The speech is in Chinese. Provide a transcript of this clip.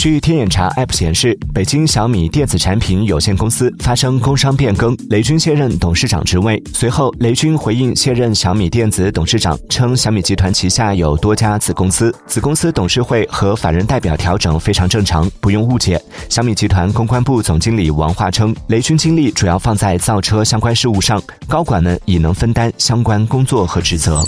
据天眼查 app 显示北京小米电子产品有限公司发生工商变更雷军卸任董事长职位。随后雷军回应卸任小米电子董事长称小米集团旗下有多家子公司。子公司董事会和法人代表调整非常正常不用误解。小米集团公关部总经理王化称雷军精力主要放在造车相关事务上高管们已能分担相关工作和职责。